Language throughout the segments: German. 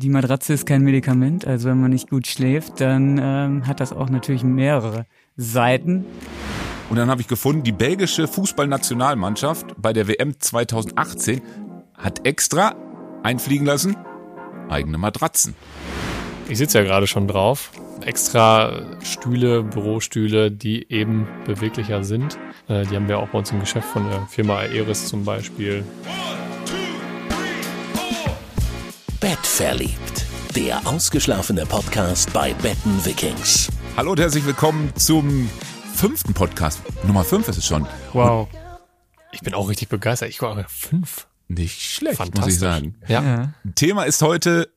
die Matratze ist kein Medikament. Also wenn man nicht gut schläft, dann ähm, hat das auch natürlich mehrere Seiten. Und dann habe ich gefunden, die belgische Fußballnationalmannschaft bei der WM 2018 hat extra einfliegen lassen eigene Matratzen. Ich sitze ja gerade schon drauf. Extra Stühle, Bürostühle, die eben beweglicher sind. Äh, die haben wir auch bei uns im Geschäft von der Firma Aeris zum Beispiel. Verliebt. Der ausgeschlafene Podcast bei Betten Vikings. Hallo und herzlich willkommen zum fünften Podcast. Nummer fünf ist es schon. Wow. Ich bin auch richtig begeistert. Ich war fünf. Nicht schlecht, muss ich sagen. Ja. ja. Thema ist heute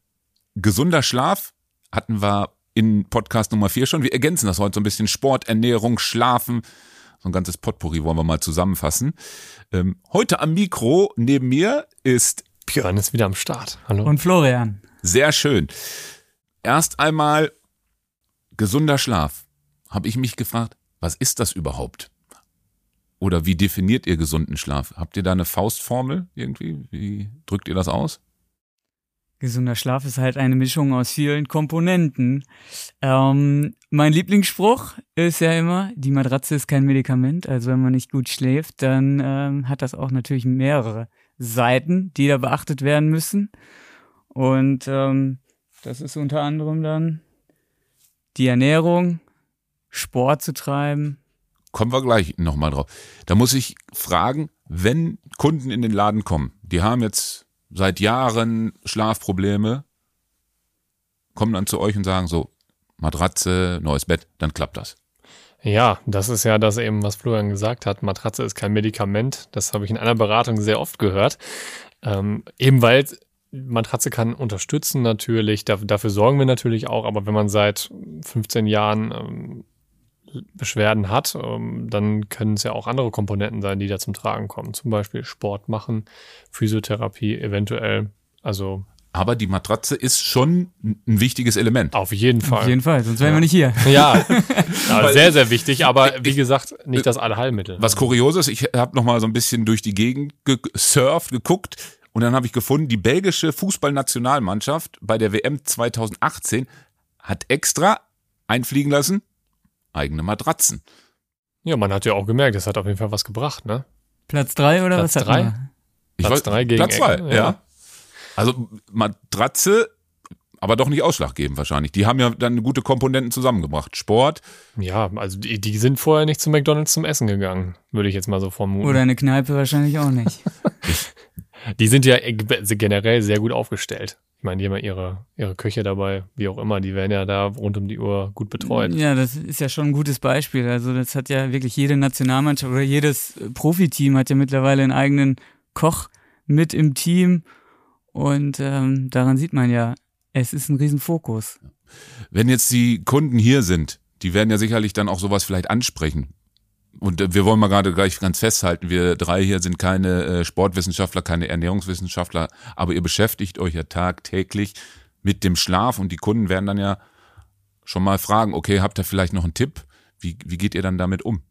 gesunder Schlaf. Hatten wir in Podcast Nummer vier schon. Wir ergänzen das heute so ein bisschen. Sport, Ernährung, Schlafen. So ein ganzes Potpourri wollen wir mal zusammenfassen. Ähm, heute am Mikro neben mir ist Björn ist wieder am Start. Hallo. Und Florian. Sehr schön. Erst einmal gesunder Schlaf. Habe ich mich gefragt, was ist das überhaupt? Oder wie definiert ihr gesunden Schlaf? Habt ihr da eine Faustformel irgendwie? Wie drückt ihr das aus? Gesunder Schlaf ist halt eine Mischung aus vielen Komponenten. Ähm, mein Lieblingsspruch ist ja immer, die Matratze ist kein Medikament. Also wenn man nicht gut schläft, dann ähm, hat das auch natürlich mehrere Seiten, die da beachtet werden müssen. Und ähm, das ist unter anderem dann die Ernährung, Sport zu treiben. Kommen wir gleich nochmal drauf. Da muss ich fragen, wenn Kunden in den Laden kommen, die haben jetzt seit Jahren Schlafprobleme, kommen dann zu euch und sagen so, Matratze, neues Bett, dann klappt das. Ja, das ist ja das eben, was Florian gesagt hat. Matratze ist kein Medikament. Das habe ich in einer Beratung sehr oft gehört. Ähm, eben weil Matratze kann unterstützen natürlich, dafür sorgen wir natürlich auch, aber wenn man seit 15 Jahren ähm, Beschwerden hat, ähm, dann können es ja auch andere Komponenten sein, die da zum Tragen kommen. Zum Beispiel Sport machen, Physiotherapie eventuell. Also aber die Matratze ist schon ein wichtiges Element. Auf jeden Fall. Auf jeden Fall, sonst wären ja. wir nicht hier. Ja, ja sehr, sehr wichtig, aber wie gesagt, nicht das Allheilmittel. Was kurios ist, ich habe noch mal so ein bisschen durch die Gegend gesurft, geguckt und dann habe ich gefunden, die belgische Fußballnationalmannschaft bei der WM 2018 hat extra einfliegen lassen eigene Matratzen. Ja, man hat ja auch gemerkt, es hat auf jeden Fall was gebracht, ne? Platz drei oder Platz was drei? Hat Platz drei gegen Platz zwei, ja. ja. Also Matratze, aber doch nicht ausschlaggebend wahrscheinlich. Die haben ja dann gute Komponenten zusammengebracht. Sport. Ja, also die, die sind vorher nicht zu McDonalds zum Essen gegangen, würde ich jetzt mal so vermuten. Oder eine Kneipe wahrscheinlich auch nicht. die sind ja generell sehr gut aufgestellt. Ich meine, die haben ja ihre, ihre Köche dabei, wie auch immer, die werden ja da rund um die Uhr gut betreut. Ja, das ist ja schon ein gutes Beispiel. Also das hat ja wirklich jede Nationalmannschaft oder jedes Profiteam hat ja mittlerweile einen eigenen Koch mit im Team und ähm, daran sieht man ja, es ist ein Riesenfokus. Wenn jetzt die Kunden hier sind, die werden ja sicherlich dann auch sowas vielleicht ansprechen. Und äh, wir wollen mal gerade gleich ganz festhalten, wir drei hier sind keine äh, Sportwissenschaftler, keine Ernährungswissenschaftler, aber ihr beschäftigt euch ja tagtäglich mit dem Schlaf und die Kunden werden dann ja schon mal fragen, okay, habt ihr vielleicht noch einen Tipp? Wie, wie geht ihr dann damit um?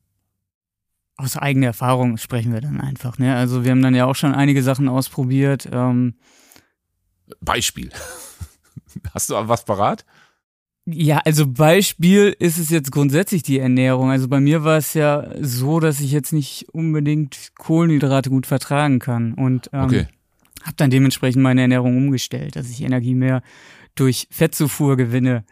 Aus eigener Erfahrung sprechen wir dann einfach. Ne? Also wir haben dann ja auch schon einige Sachen ausprobiert. Ähm, Beispiel. Hast du was parat? Ja, also Beispiel ist es jetzt grundsätzlich die Ernährung. Also bei mir war es ja so, dass ich jetzt nicht unbedingt Kohlenhydrate gut vertragen kann und ähm, okay. habe dann dementsprechend meine Ernährung umgestellt, dass ich Energie mehr durch Fettzufuhr gewinne.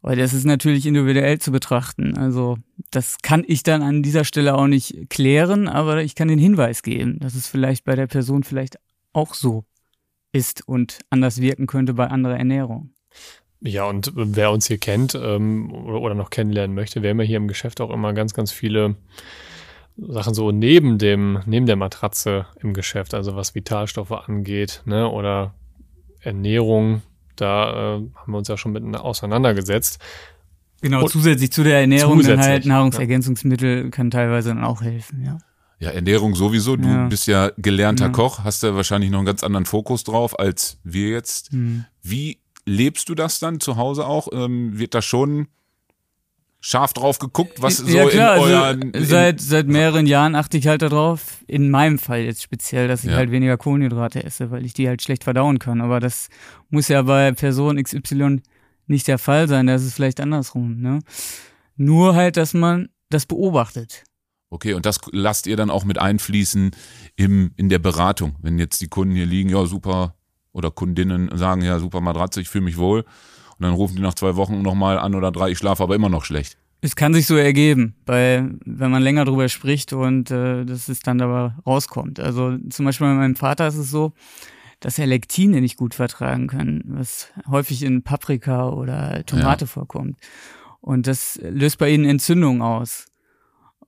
Weil das ist natürlich individuell zu betrachten. Also das kann ich dann an dieser Stelle auch nicht klären, aber ich kann den Hinweis geben, dass es vielleicht bei der Person vielleicht auch so ist und anders wirken könnte bei anderer Ernährung. Ja, und wer uns hier kennt ähm, oder noch kennenlernen möchte, wir haben ja hier im Geschäft auch immer ganz, ganz viele Sachen so neben dem, neben der Matratze im Geschäft, also was Vitalstoffe angeht, ne, oder Ernährung, da äh, haben wir uns ja schon mit auseinandergesetzt. Genau, und zusätzlich zu der Ernährung dann halt Nahrungsergänzungsmittel ja. kann teilweise dann auch helfen, ja. Ja, Ernährung sowieso. Du ja. bist ja gelernter ja. Koch, hast ja wahrscheinlich noch einen ganz anderen Fokus drauf als wir jetzt. Mhm. Wie lebst du das dann zu Hause auch? Ähm, wird da schon scharf drauf geguckt, was so ja, klar, in euren... Also seit, seit mehreren Jahren achte ich halt darauf, in meinem Fall jetzt speziell, dass ich ja. halt weniger Kohlenhydrate esse, weil ich die halt schlecht verdauen kann. Aber das muss ja bei Person XY nicht der Fall sein, da ist es vielleicht andersrum. Ne? Nur halt, dass man das beobachtet. Okay, und das lasst ihr dann auch mit einfließen im, in der Beratung. Wenn jetzt die Kunden hier liegen, ja super, oder Kundinnen sagen, ja super Matratze, ich fühle mich wohl und dann rufen die nach zwei Wochen nochmal an oder drei, ich schlafe aber immer noch schlecht. Es kann sich so ergeben, weil wenn man länger drüber spricht und äh, das ist dann dabei rauskommt. Also zum Beispiel bei meinem Vater ist es so, dass er Lektine nicht gut vertragen kann, was häufig in Paprika oder Tomate ja. vorkommt. Und das löst bei ihnen Entzündung aus.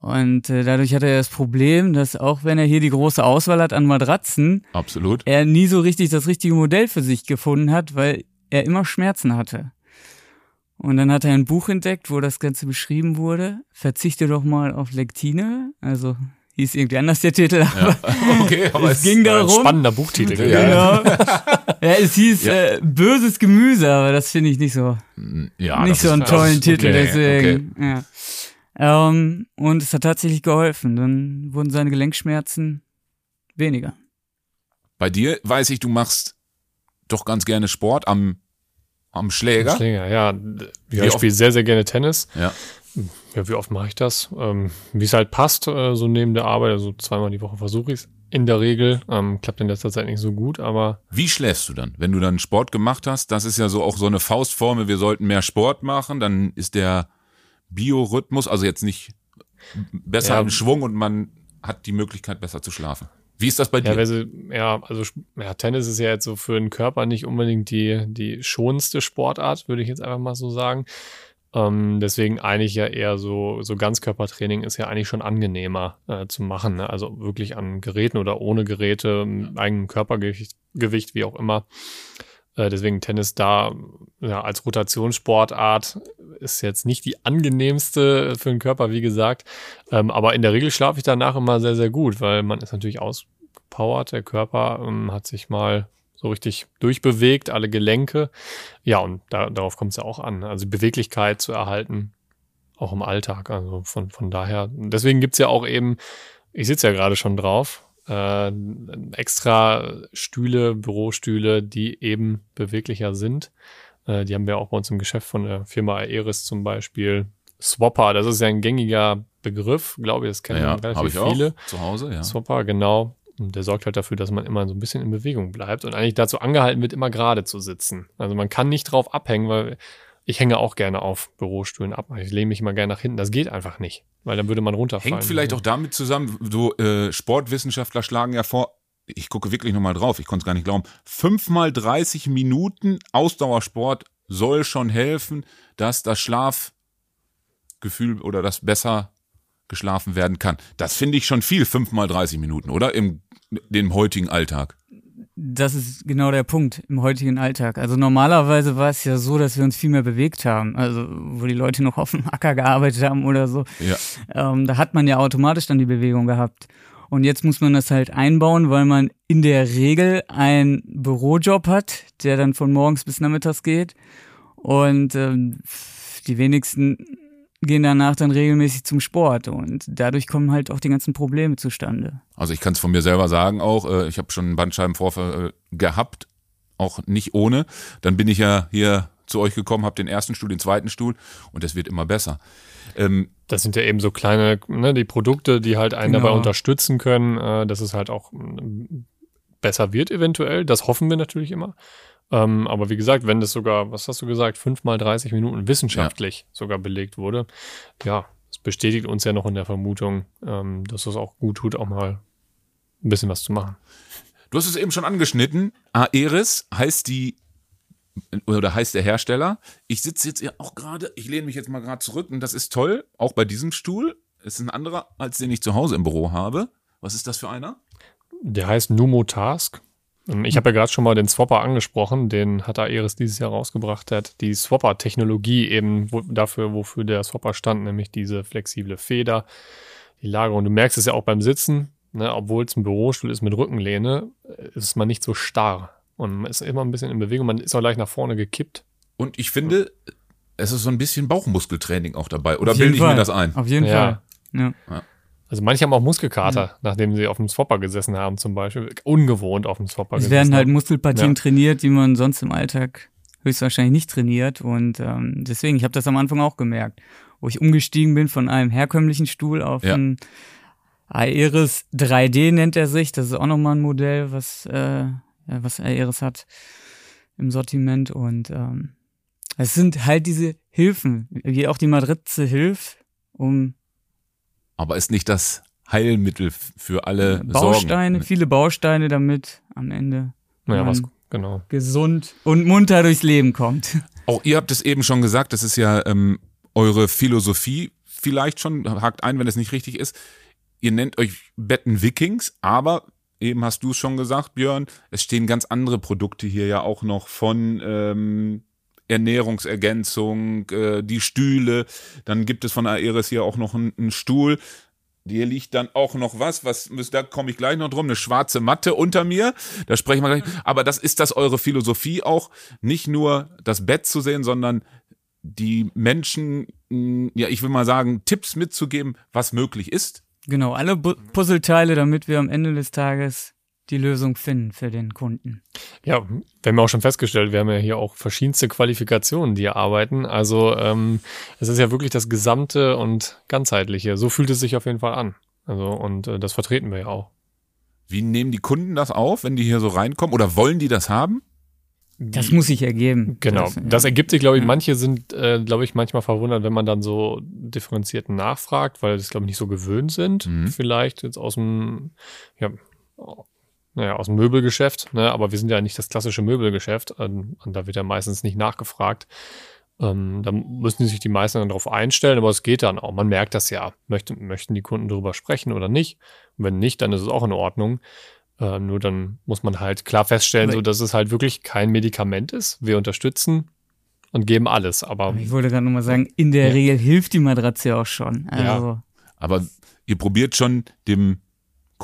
Und äh, dadurch hat er das Problem, dass auch wenn er hier die große Auswahl hat an Matratzen, Absolut. er nie so richtig das richtige Modell für sich gefunden hat, weil er immer Schmerzen hatte. Und dann hat er ein Buch entdeckt, wo das Ganze beschrieben wurde. Verzichte doch mal auf Lektine. Also hieß irgendwie anders der Titel, aber, ja. okay, aber es, es ging darum. Ein spannender Buchtitel. Genau. ja, es hieß ja. äh, böses Gemüse, aber das finde ich nicht so. Ja, nicht so einen tollen Titel, okay, deswegen. Okay. Ja. Ähm, und es hat tatsächlich geholfen. Dann wurden seine Gelenkschmerzen weniger. Bei dir weiß ich, du machst doch ganz gerne Sport am, am Schläger. Am Schläger, ja. ja ich spiele sehr, sehr gerne Tennis. Ja. Ja, wie oft mache ich das? Ähm, wie es halt passt, äh, so neben der Arbeit, also zweimal die Woche versuche ich es. In der Regel ähm, klappt in letzter Zeit nicht so gut, aber. Wie schläfst du dann, wenn du dann Sport gemacht hast? Das ist ja so auch so eine Faustformel, wir sollten mehr Sport machen, dann ist der Biorhythmus, also jetzt nicht besser ja. im Schwung und man hat die Möglichkeit, besser zu schlafen. Wie ist das bei dir? Ja, also, ja, also ja, Tennis ist ja jetzt so für den Körper nicht unbedingt die, die schonendste Sportart, würde ich jetzt einfach mal so sagen. Ähm, deswegen eigentlich ja eher so, so Ganzkörpertraining ist ja eigentlich schon angenehmer äh, zu machen. Ne? Also wirklich an Geräten oder ohne Geräte, eigenem Körpergewicht, Gewicht, wie auch immer. Äh, deswegen Tennis da ja, als Rotationssportart ist jetzt nicht die angenehmste für den Körper, wie gesagt. Ähm, aber in der Regel schlafe ich danach immer sehr, sehr gut, weil man ist natürlich ausgepowert. Der Körper ähm, hat sich mal so richtig durchbewegt, alle Gelenke. Ja, und da, darauf kommt es ja auch an. Also Beweglichkeit zu erhalten, auch im Alltag. Also von, von daher, deswegen gibt's ja auch eben, ich sitze ja gerade schon drauf, äh, extra Stühle, Bürostühle, die eben beweglicher sind. Äh, die haben wir auch bei uns im Geschäft von der Firma Aeris zum Beispiel. Swapper, das ist ja ein gängiger Begriff, glaube ich, das kennen ja, relativ viele. zu Hause, ja. Swapper, genau. Und der sorgt halt dafür, dass man immer so ein bisschen in Bewegung bleibt und eigentlich dazu angehalten wird, immer gerade zu sitzen. Also man kann nicht drauf abhängen, weil ich hänge auch gerne auf Bürostühlen ab. Ich lehne mich immer gerne nach hinten. Das geht einfach nicht, weil dann würde man runterfallen. Hängt vielleicht auch damit zusammen, so äh, Sportwissenschaftler schlagen ja vor, ich gucke wirklich nochmal drauf, ich konnte es gar nicht glauben, fünfmal 30 Minuten Ausdauersport soll schon helfen, dass das Schlafgefühl oder das besser geschlafen werden kann. Das finde ich schon viel, fünfmal 30 Minuten, oder? Im dem heutigen Alltag das ist genau der Punkt im heutigen Alltag. Also normalerweise war es ja so, dass wir uns viel mehr bewegt haben. Also wo die Leute noch auf dem Acker gearbeitet haben oder so. Ja. Ähm, da hat man ja automatisch dann die Bewegung gehabt. Und jetzt muss man das halt einbauen, weil man in der Regel einen Bürojob hat, der dann von morgens bis nachmittags geht. Und ähm, die wenigsten gehen danach dann regelmäßig zum Sport und dadurch kommen halt auch die ganzen Probleme zustande. Also ich kann es von mir selber sagen auch, äh, ich habe schon einen Bandscheibenvorfall äh, gehabt, auch nicht ohne. Dann bin ich ja hier zu euch gekommen, habe den ersten Stuhl, den zweiten Stuhl und es wird immer besser. Ähm, das sind ja eben so kleine, ne, die Produkte, die halt einen genau. dabei unterstützen können, äh, dass es halt auch besser wird eventuell. Das hoffen wir natürlich immer. Ähm, aber wie gesagt, wenn das sogar, was hast du gesagt, fünf mal 30 Minuten wissenschaftlich ja. sogar belegt wurde, ja, es bestätigt uns ja noch in der Vermutung, ähm, dass es auch gut tut, auch mal ein bisschen was zu machen. Du hast es eben schon angeschnitten. Aeris heißt die oder heißt der Hersteller. Ich sitze jetzt ja auch gerade, ich lehne mich jetzt mal gerade zurück und das ist toll, auch bei diesem Stuhl. Es ist ein anderer, als den ich zu Hause im Büro habe. Was ist das für einer? Der heißt Numo Task. Ich habe ja gerade schon mal den Swapper angesprochen, den hat Aeris dieses Jahr rausgebracht, der hat die Swapper-Technologie eben wo, dafür, wofür der Swapper stand, nämlich diese flexible Feder, die Lagerung. Du merkst es ja auch beim Sitzen, ne, obwohl es ein Bürostuhl ist mit Rückenlehne, äh, ist man nicht so starr und man ist immer ein bisschen in Bewegung, man ist auch leicht nach vorne gekippt. Und ich finde, es ist so ein bisschen Bauchmuskeltraining auch dabei. Oder bilde ich Fall. mir das ein? Auf jeden Ja. Fall. Ja. Also manche haben auch Muskelkater, nachdem sie auf dem Swapper gesessen haben zum Beispiel. Ungewohnt auf dem Swapper Es gesessen werden halt. Muskelpartien Ja. trainiert, die man sonst im Alltag höchstwahrscheinlich nicht trainiert. Und ähm, deswegen, ich habe das am Anfang auch gemerkt, wo ich umgestiegen bin von einem herkömmlichen Stuhl auf Ja. einen Aeris 3D nennt er sich. Das ist auch nochmal ein Modell, was, äh, was Aeris hat im Sortiment. Und ähm, es sind halt diese Hilfen, wie auch die Matrize hilft, um Aber ist nicht das Heilmittel für alle Bausteine, Sorgen. viele Bausteine, damit am Ende Ja, man was, genau. gesund und munter durchs Leben kommt. Auch ihr habt es eben schon gesagt, das ist ja ähm, eure Philosophie vielleicht schon, hakt ein, wenn es nicht richtig ist. Ihr nennt euch Betten Vikings, aber eben hast du es schon gesagt, Björn, es stehen ganz andere Produkte hier ja auch noch von ähm, Ernährungsergänzung, äh, die Stühle, dann gibt es von Aeris hier auch noch einen, einen Stuhl. Hier liegt dann auch noch was, was da komme ich gleich noch drum, eine schwarze Matte unter mir. Da sprechen wir gleich. Aber das ist das eure Philosophie auch, nicht nur das Bett zu sehen, sondern die Menschen, mh, ja, ich will mal sagen, Tipps mitzugeben, was möglich ist. Genau, alle Bu Puzzleteile, damit wir am Ende des Tages die Lösung finden für den Kunden. Ja, wir haben ja auch schon festgestellt, wir haben ja hier auch verschiedenste Qualifikationen, die hier arbeiten. Also ähm, es ist ja wirklich das Gesamte und Ganzheitliche. So fühlt es sich auf jeden Fall an. Also und äh, das vertreten wir ja auch. Wie nehmen die Kunden das auf, wenn die hier so reinkommen? Oder wollen die das haben? Das muss sich ergeben. Genau, Das, ja. das ergibt sich, glaube ich, Ja. manche sind, äh, glaube ich, manchmal verwundert, wenn man dann so differenziert nachfragt, weil das, glaube ich, nicht so gewöhnt sind, Mhm. vielleicht jetzt aus dem, ja, naja, aus dem Möbelgeschäft, ne? aber wir sind ja nicht das klassische Möbelgeschäft, ähm, und da wird ja meistens nicht nachgefragt. Ähm, da müssen sich die meisten dann darauf einstellen, aber es geht dann auch. Man merkt das ja. Möchten, möchten die Kunden darüber sprechen oder nicht? Und wenn nicht, dann ist es auch in Ordnung. Äh, nur dann muss man halt klar feststellen, Aber- so dass es halt wirklich kein Medikament ist. Wir unterstützen und geben alles. Aber Aber ich wollte gerade nochmal sagen, in der Ja. Regel hilft die Matratze auch schon. Ja. Also, Aber ihr probiert schon dem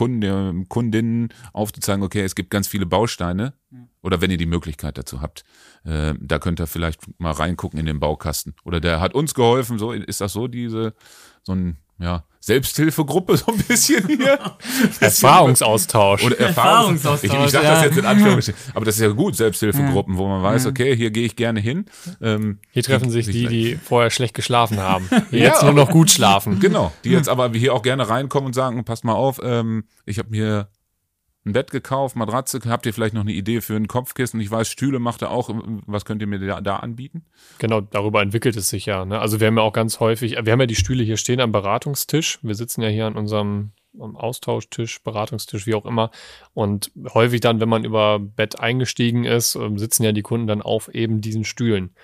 Kunden, der Kundinnen aufzuzeigen, okay, es gibt ganz viele Bausteine. Oder wenn ihr die Möglichkeit dazu habt, äh, da könnt ihr vielleicht mal reingucken in den Baukasten. Oder der hat uns geholfen, so ist das so diese, so ein, ja, Selbsthilfegruppe so ein bisschen hier. Erfahrungsaustausch. Oder Erfahrungs Erfahrungsaustausch, Ich, ich sage ja. das jetzt in Anführungsstrichen. Aber das ist ja gut, Selbsthilfegruppen, wo man weiß, okay, hier gehe ich gerne hin. Ähm, Hier treffen die- sich die, die vorher schlecht geschlafen haben. Die Ja, jetzt nur noch gut schlafen. Genau, die jetzt aber hier auch gerne reinkommen und sagen, passt mal auf, ähm, ich habe mir ein Bett gekauft, Matratze, habt ihr vielleicht noch eine Idee für ein Kopfkissen? Ich weiß, Stühle macht er auch, was könnt ihr mir da, da anbieten? Genau, darüber entwickelt es sich ja. Ne? Also wir haben ja auch ganz häufig, wir haben ja die Stühle hier stehen am Beratungstisch. Wir sitzen ja hier an unserem am Austauschtisch, Beratungstisch, wie auch immer. Und häufig dann, wenn man über Bett eingestiegen ist, ähm, sitzen ja die Kunden dann auf eben diesen Stühlen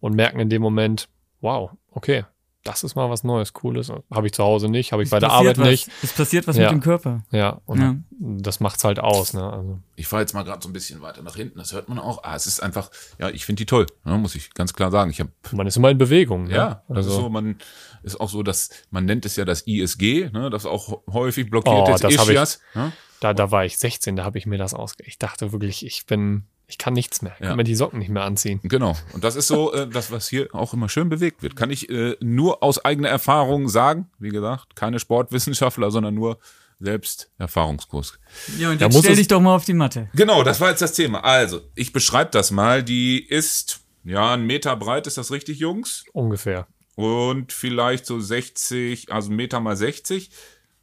und merken in dem Moment, wow, okay, das ist mal was Neues, Cooles. Habe ich zu Hause nicht, habe ich es bei der Arbeit was, nicht. Es passiert was Ja. mit dem Körper. Ja, und Ja. das macht's halt aus. Ne? Also, Ich fahre jetzt mal gerade so ein bisschen weiter nach hinten, das hört man auch. Ah, es ist einfach, ja, ich finde die toll, ne, muss ich ganz klar sagen. Ich habe man ist immer in Bewegung. Ne? Ja, das also, ist so, man ist auch so, dass man nennt es ja das ISG, ne, das auch häufig blockiert Oh, ist, das hab ich- Ischias, ne? Da, da war ich 16, da habe ich mir das ausge... Ich dachte wirklich, ich bin, ich kann nichts mehr. Ich Ja. kann mir die Socken nicht mehr anziehen. Genau. Und das ist so, äh, das, was hier auch immer schön bewegt wird. Kann ich äh, nur aus eigener Erfahrung sagen. Wie gesagt, keine Sportwissenschaftler, sondern nur selbst Erfahrungskurs. Ja, und Da jetzt muss stell dich doch mal auf die Matte. Genau, das war jetzt das Thema. Also, ich beschreibe das mal. Die ist, ja, ein Meter breit, ist das richtig, Jungs? Ungefähr. Und vielleicht so 60, also ein Meter mal 60.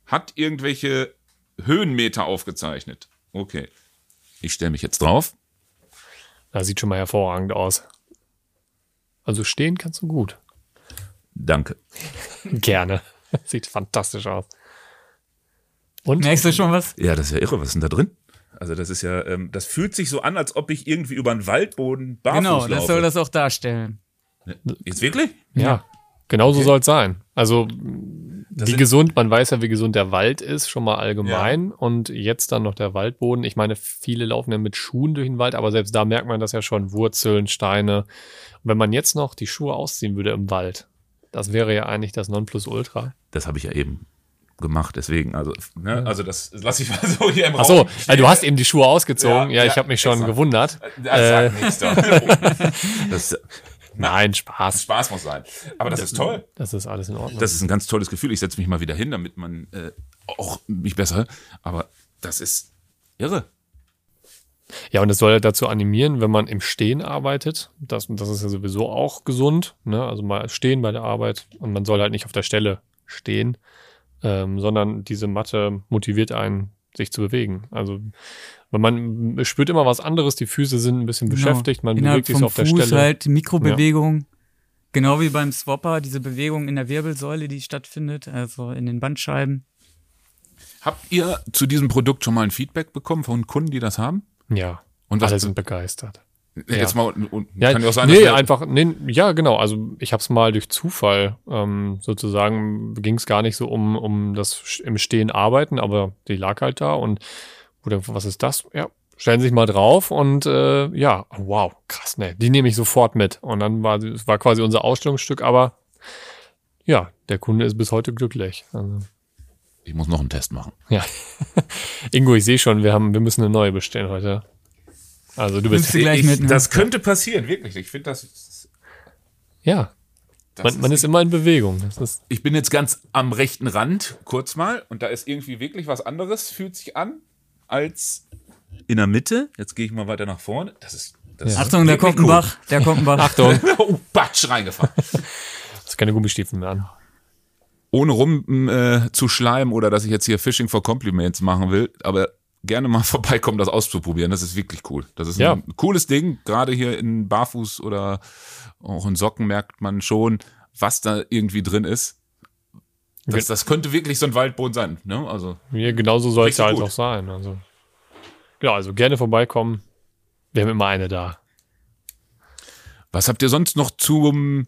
Hat irgendwelche Höhenmeter aufgezeichnet. Okay. Ich stelle mich jetzt drauf. Das sieht schon mal hervorragend aus. Also stehen kannst du gut. Danke. Gerne. Sieht fantastisch aus. Und? Merkst du schon was? Ja, das ist ja irre. Was ist denn da drin? Also das ist ja, ähm, das fühlt sich so an, als ob ich irgendwie über einen Waldboden barfuß Genau, laufe. das soll das auch darstellen. Jetzt wirklich? Ja. Genauso Okay. soll es sein. Also, Das wie gesund, man weiß ja, wie gesund der Wald ist, schon mal allgemein. Und jetzt dann noch der Waldboden. Ich meine, viele laufen ja mit Schuhen durch den Wald, aber selbst da merkt man das ja schon. Wurzeln, Steine. Und wenn man jetzt noch die Schuhe ausziehen würde im Wald, das wäre ja eigentlich das Nonplusultra. Das habe ich ja eben gemacht, deswegen, also, ne, also das lasse ich mal so hier im Ach so, Raum. äh, du hast eben die Schuhe ausgezogen. Ja, Ja, ich ja, habe mich schon extra. gewundert. Das sagt nichts da. Das, Nein, Spaß. Spaß muss sein. Aber das ist toll. Das ist alles in Ordnung. Das ist ein ganz tolles Gefühl. Ich setze mich mal wieder hin, damit man äh, auch mich besser. Aber das ist irre. Ja, und es soll ja dazu animieren, wenn man im Stehen arbeitet. Das, das ist ja sowieso auch gesund. Ne? Also mal stehen bei der Arbeit und man soll halt nicht auf der Stelle stehen, ähm, sondern diese Matte motiviert einen, sich zu bewegen. Also weil man spürt immer was anderes, die Füße sind ein bisschen genau. beschäftigt, man Innerhalb bewegt sich so auf der Fuß Stelle. halt Mikrobewegung. Ja. Genau wie beim Swapper, diese Bewegung in der Wirbelsäule, die stattfindet, also in den Bandscheiben. Habt ihr zu diesem Produkt schon mal ein Feedback bekommen von Kunden, die das haben? Ja. Und was alle sind begeistert. Jetzt ja. mal, und, ja, kann ja auch sein, nee, einfach, nee, ja, genau. Also ich habe es mal durch Zufall ähm, sozusagen ging es gar nicht so um um das im Stehen arbeiten, aber die lag halt da und oder was ist das? Ja, stellen sich mal drauf und äh, ja, wow, krass, ne, die nehme ich sofort mit. Und dann war es war quasi unser Ausstellungsstück, aber ja, der Kunde ist bis heute glücklich. Also, ich muss noch einen Test machen. Ja. Ingo, ich sehe schon, wir haben, wir müssen eine neue bestellen heute. Also du bist du gleich ich, mit? Das könnte passieren, wirklich. Ich finde das. Ja. das Man, man ist immer in Bewegung. Das ist, ich bin jetzt ganz am rechten Rand, kurz mal, und da ist irgendwie wirklich was anderes, fühlt sich an, als in der Mitte. Jetzt gehe ich mal weiter nach vorne. Das ist. Das Ja. ist Achtung, wirklich kommt ein cool. Bach, da kommt ein Bach. Achtung, oh, Batsch, reingefahren. hast keine Gummistiefel mehr an. Ohne rum äh, zu schleimen oder dass ich jetzt hier Fishing for Compliments machen will, aber gerne mal vorbeikommen, das auszuprobieren. Das ist wirklich cool. Das ist Ja. ein cooles Ding. Gerade hier in Barfuß oder auch in Socken merkt man schon, was da irgendwie drin ist. Das, das könnte wirklich so ein Waldboden sein. Ne? Also Ja, genauso soll es ja halt gut. auch sein. Also, ja, also gerne vorbeikommen. Wir haben immer eine da. Was habt ihr sonst noch zum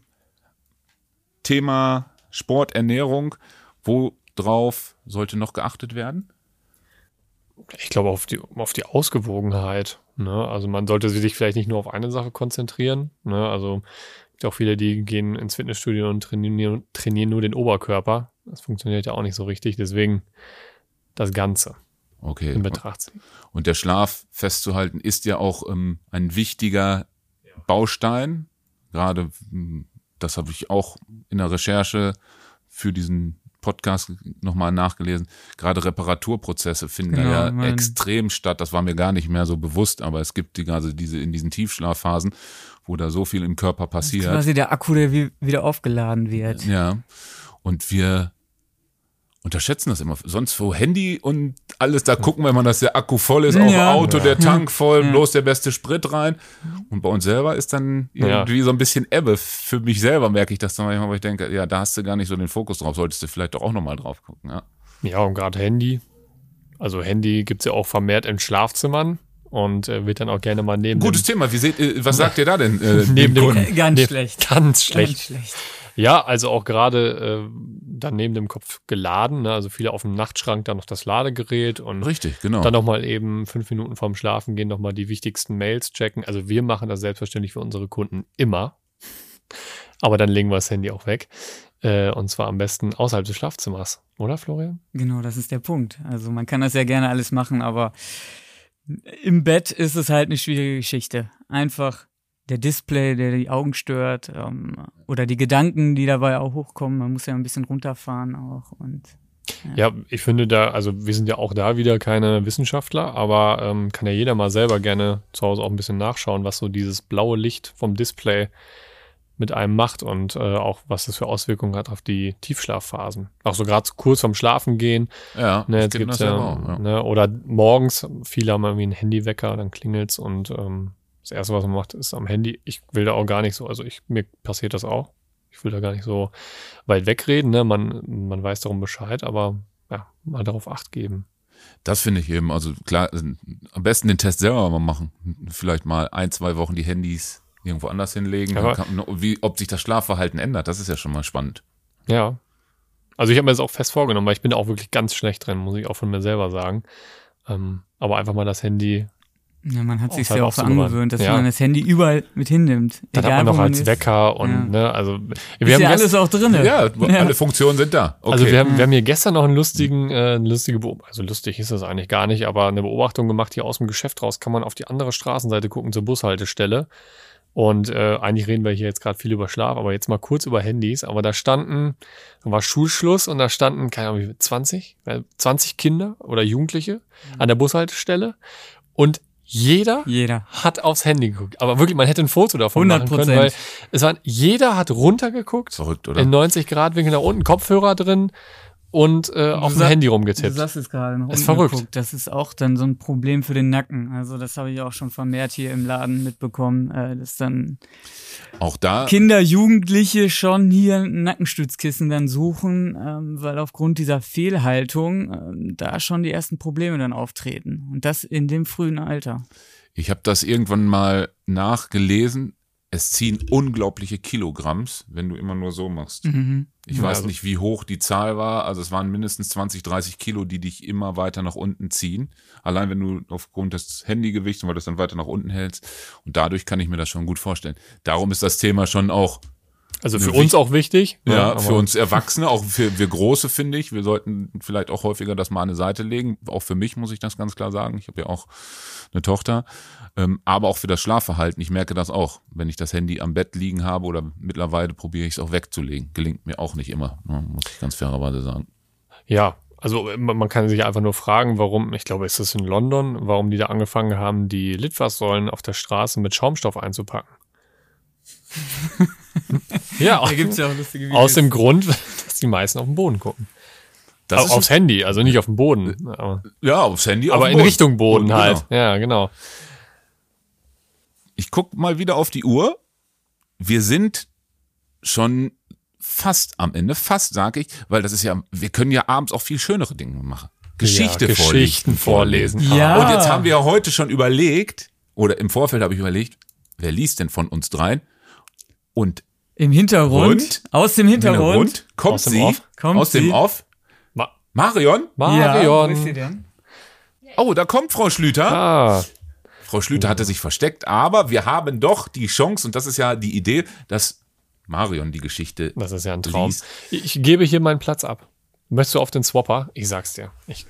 Thema Sport, Ernährung? Worauf sollte noch geachtet werden? Ich glaube auf die, auf die Ausgewogenheit. Ne? Also man sollte sich vielleicht nicht nur auf eine Sache konzentrieren. Ne? Also es gibt auch viele, die gehen ins Fitnessstudio und trainieren, trainieren nur den Oberkörper. Das funktioniert ja auch nicht so richtig. Deswegen das Ganze Okay. in Betracht ziehen. Und der Schlaf festzuhalten ist ja auch ähm, ein wichtiger Baustein. Gerade, ähm, das habe ich auch in der Recherche für diesen Podcast nochmal nachgelesen. Gerade Reparaturprozesse finden Genau, da ja mein- extrem statt. Das war mir gar nicht mehr so bewusst, aber es gibt die, also diese in diesen Tiefschlafphasen, wo da so viel im Körper passiert. Quasi der Akku, der wie, wieder aufgeladen wird. Ja. Und wir unterschätzen das immer. Sonst wo Handy und alles da gucken, wenn man, dass der Akku voll ist, auch Ja. Auto, der Tank voll, Ja. bloß der beste Sprit rein. Und bei uns selber ist dann Ja. irgendwie so ein bisschen Ebbe. Für mich selber merke ich das dann manchmal, wo ich denke, ja, da hast du gar nicht so den Fokus drauf, solltest du vielleicht doch auch nochmal drauf gucken. Ja. Ja, und gerade Handy. Also Handy gibt's ja auch vermehrt in Schlafzimmern und äh, wird dann auch gerne mal neben Gutes Thema, wie seht, äh, was sagt ihr da denn? Äh, Neben dem- Kunden? Äh, Ganz Nee, schlecht. Ganz schlecht. Ganz schlecht. Ja, also auch gerade äh, dann neben dem Kopf geladen. Ne? Also viele auf dem Nachtschrank dann noch das Ladegerät und Richtig, genau. dann nochmal eben fünf Minuten vorm Schlafen gehen, nochmal die wichtigsten Mails checken. Also wir machen das selbstverständlich für unsere Kunden immer. Aber dann legen wir das Handy auch weg. Äh, und zwar am besten außerhalb des Schlafzimmers. Oder, Florian? Genau, das ist der Punkt. Also man kann das ja gerne alles machen, aber im Bett ist es halt eine schwierige Geschichte. Einfach der Display, der die Augen stört, ähm, oder die Gedanken, die dabei auch hochkommen. Man muss ja ein bisschen runterfahren auch und Ja, ich finde da, also wir sind ja auch da wieder keine Wissenschaftler, aber ähm, kann ja jeder mal selber gerne zu Hause auch ein bisschen nachschauen, was so dieses blaue Licht vom Display mit einem macht und äh, auch was das für Auswirkungen hat auf die Tiefschlafphasen. Auch so gerade kurz vorm Schlafen gehen. ja, Ne, jetzt gibt's das ja, auch, ja. Ne, oder morgens, viele haben irgendwie einen Handywecker, dann klingelt's und ähm, das Erste, was man macht, ist am Handy. Ich will da auch gar nicht so, also ich, mir passiert das auch. Ich will da gar nicht so weit wegreden, ne? Man, man weiß darum Bescheid, aber ja, mal darauf Acht geben. Das finde ich eben, also klar, äh, am besten den Test selber mal machen. Vielleicht mal ein, zwei Wochen die Handys irgendwo anders hinlegen, kann, wie, ob sich das Schlafverhalten ändert. Das ist ja schon mal spannend. Ja. Also ich habe mir das auch fest vorgenommen, weil ich bin da auch wirklich ganz schlecht drin, muss ich auch von mir selber sagen. Ähm, aber einfach mal das Handy, ja, man hat sich Außerhalb ja auch so angewöhnt, dass Ja. man das Handy überall mit hinnimmt. Egal, hat man noch als. Wecker und Ja. ne, also wir Ist haben ja alles auch drin. Ja, alle Funktionen sind da. Okay. Also wir haben, wir haben hier gestern noch einen lustigen, äh, eine lustige Beobachtung, also lustig ist das eigentlich gar nicht, aber eine Beobachtung gemacht hier aus dem Geschäft raus, kann man auf die andere Straßenseite gucken zur Bushaltestelle. Und äh, eigentlich reden wir hier jetzt gerade viel über Schlaf, aber jetzt mal kurz über Handys. Aber da standen, da war Schulschluss und da standen, keine Ahnung, 20, 20 Kinder oder Jugendliche an der Bushaltestelle. Und jeder, Jeder. hat aufs Handy geguckt. Aber wirklich, man hätte ein Foto davon 100%. machen können, weil es war, jeder hat runtergeguckt, Verrückt, oder? in 90 Grad Winkel nach unten, Kopfhörer drin und äh, auf dem Handy Du rumgetippt. sagst es gerade noch. Ist unten verrückt. geguckt. Das ist auch dann so ein Problem für den Nacken. Also das habe ich auch schon vermehrt hier im Laden mitbekommen, äh, dass dann Auch da, Kinder, Jugendliche schon hier ein Nackenstützkissen dann suchen, ähm, weil aufgrund dieser Fehlhaltung ähm, da schon die ersten Probleme dann auftreten. Und das in dem frühen Alter. ich habe das irgendwann mal nachgelesen. Es ziehen unglaubliche Kilogramms, wenn du immer nur so machst. Mhm. Ich Ja, weiß also- nicht, wie hoch die Zahl war. Also es waren mindestens 20, 30 Kilo, die dich immer weiter nach unten ziehen. Allein wenn du aufgrund des Handygewichts, weil du das dann weiter nach unten hältst. Und dadurch kann ich mir das schon gut vorstellen. Darum ist das Thema schon auch, Also für uns auch wichtig. ne, ja, aber- für uns Erwachsene, auch für wir Große, finde ich. Wir sollten vielleicht auch häufiger das mal an eine Seite legen. Auch für mich muss ich das ganz klar sagen. Ich habe ja auch eine Tochter. Ähm, aber auch für das Schlafverhalten. Ich merke das auch. Wenn ich das Handy am Bett liegen habe oder mittlerweile probiere ich es auch wegzulegen. Gelingt mir auch nicht immer, ne, muss ich ganz fairerweise sagen. Ja, also äh, man kann sich einfach nur fragen, warum, ich glaube, ist es in London, warum die da angefangen haben, die Litfaßsäulen auf der Straße mit Schaumstoff einzupacken. ja, Da gibt's ja auch lustige aus dem Grund, dass die meisten auf den Boden gucken. Das aufs Handy, also nicht auf den Boden. Aber, Ja, aufs Handy. auf aber in Boden. Richtung Boden Genau. halt. Ja, genau. Ich guck mal wieder auf die Uhr. Wir sind schon fast am Ende, fast sage ich, weil das ist ja, wir können ja abends auch viel schönere Dinge machen. Geschichte ja, vorlesen. Geschichten vorlesen. Ja. Und jetzt haben wir ja heute schon überlegt, oder im Vorfeld habe ich überlegt, wer liest denn von uns dreien? Und Im Hintergrund, Und? aus dem Hintergrund, kommt Aus dem sie Off? Kommt aus dem sie? Off. Ma Marion? Ja, wo ist sie Marion. denn? Oh, da kommt Frau Schlüter. ah, Frau Schlüter hatte sich versteckt, aber wir haben doch die Chance, und das ist ja die Idee, dass Marion die Geschichte das ist ja ein Traum. liest. Ich, gebe hier meinen Platz ab. Möchtest du auf den Swapper? Ich sag's dir. Ich,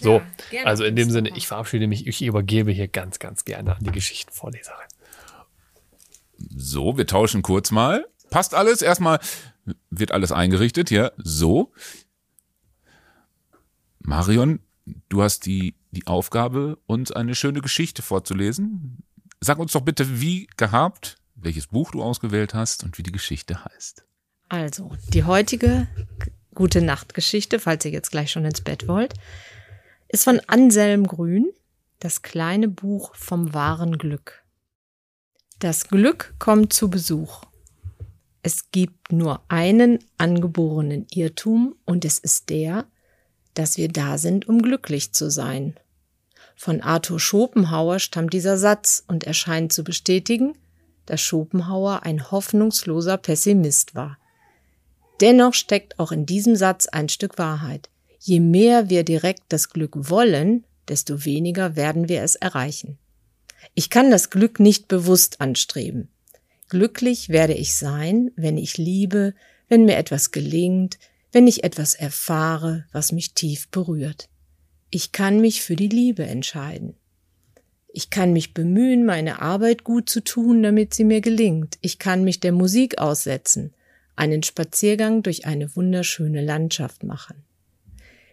so, also in dem Sinne, ich verabschiede mich. Ich übergebe hier ganz, ganz gerne an die Geschichtenvorleserin. So, wir tauschen kurz mal. Passt alles? Erstmal wird alles eingerichtet, ja. So. Marion, du hast die, die Aufgabe, uns eine schöne Geschichte vorzulesen. Sag uns doch bitte, wie gehabt, welches Buch du ausgewählt hast und wie die Geschichte heißt. Also, die heutige Gute Nacht-Geschichte, falls ihr jetzt gleich schon ins Bett wollt, ist von Anselm Grün, das kleine Buch vom wahren Glück. Das Glück kommt zu Besuch. Es gibt nur einen angeborenen Irrtum und es ist der, dass wir da sind, um glücklich zu sein. Von Arthur Schopenhauer stammt dieser Satz und er scheint zu bestätigen, dass Schopenhauer ein hoffnungsloser Pessimist war. Dennoch steckt auch in diesem Satz ein Stück Wahrheit. Je mehr wir direkt das Glück wollen, desto weniger werden wir es erreichen. Ich kann das Glück nicht bewusst anstreben. Glücklich werde ich sein, wenn ich liebe, wenn mir etwas gelingt, wenn ich etwas erfahre, was mich tief berührt. Ich kann mich für die Liebe entscheiden. Ich kann mich bemühen, meine Arbeit gut zu tun, damit sie mir gelingt. Ich kann mich der Musik aussetzen, einen Spaziergang durch eine wunderschöne Landschaft machen.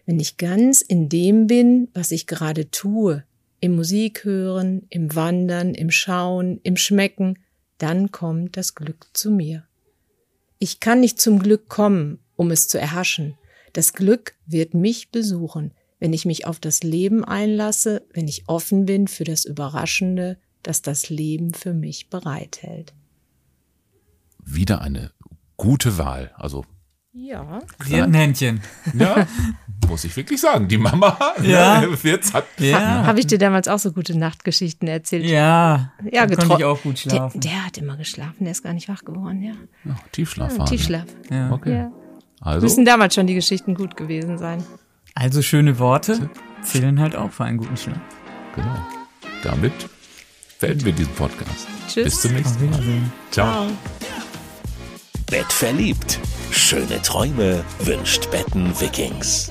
Wenn ich ganz in dem bin, was ich gerade tue, im Musik hören, im Wandern, im Schauen, im Schmecken, dann kommt das Glück zu mir. Ich kann nicht zum Glück kommen, um es zu erhaschen. Das Glück wird mich besuchen, wenn ich mich auf das Leben einlasse, wenn ich offen bin für das Überraschende, das das Leben für mich bereithält. Wieder eine gute Wahl. Also, Ja. Händchen. ja, muss ich wirklich sagen. Die Mama Ja. ne, wird's hat. Ja. Habe ich dir damals auch so gute Nachtgeschichten erzählt? Ja, Ja, konnte ich auch gut Der, schlafen. der hat immer geschlafen, der ist gar nicht wach geworden, ja. Ja, Tiefschlafphase. Tiefschlaf. ja. Okay. Ja. Also, Müssen damals schon die Geschichten gut gewesen sein. Also schöne Worte zählen halt auch für einen guten Schlaf. genau. Damit beenden wir diesen Podcast. Tschüss. Bis zum nächsten Auf Wiedersehen. Ciao. Bett verliebt. Schöne Träume wünscht Betten Vikings.